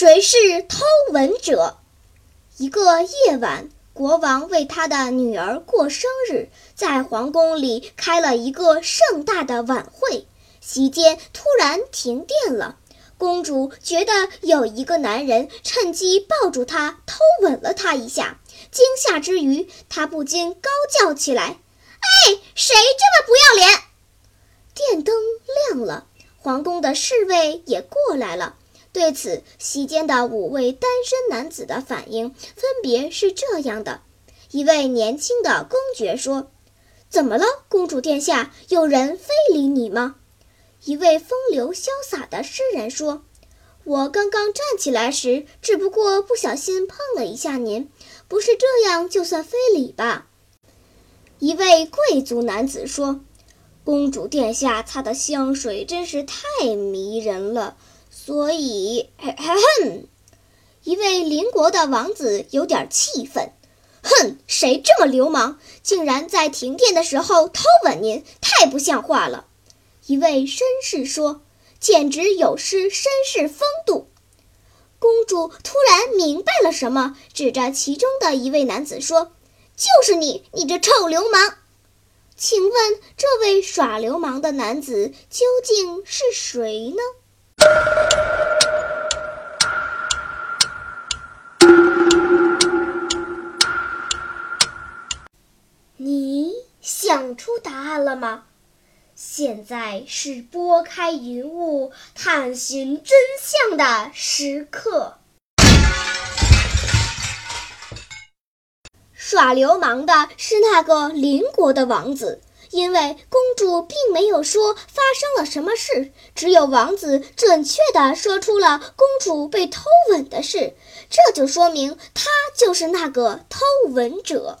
谁是偷吻者？一个夜晚，国王为他的女儿过生日，在皇宫里开了一个盛大的晚会。席间突然停电了，公主觉得有一个男人趁机抱住她，偷吻了她一下。惊吓之余，她不禁高叫起来：“哎，谁这么不要脸？”电灯亮了，皇宫的侍卫也过来了。对此，席间的五位单身男子的反应分别是这样的：一位年轻的公爵说：“怎么了，公主殿下？有人非礼你吗？”一位风流潇洒的诗人说：“我刚刚站起来时，只不过不小心碰了一下您，不是这样就算非礼吧？”一位贵族男子说：“公主殿下擦的香水真是太迷人了。”所以，哼！一位邻国的王子有点气愤，哼！谁这么流氓，竟然在停电的时候偷吻您，太不像话了！一位绅士说：“简直有失绅士风度。”公主突然明白了什么，指着其中的一位男子说：“就是你，你这臭流氓！请问这位耍流氓的男子究竟是谁呢？”了吗？现在是拨开云雾探寻真相的时刻。耍流氓的是那个邻国的王子。因为公主并没有说发生了什么事，只有王子准确地说出了公主被偷吻的事，这就说明他就是那个偷吻者。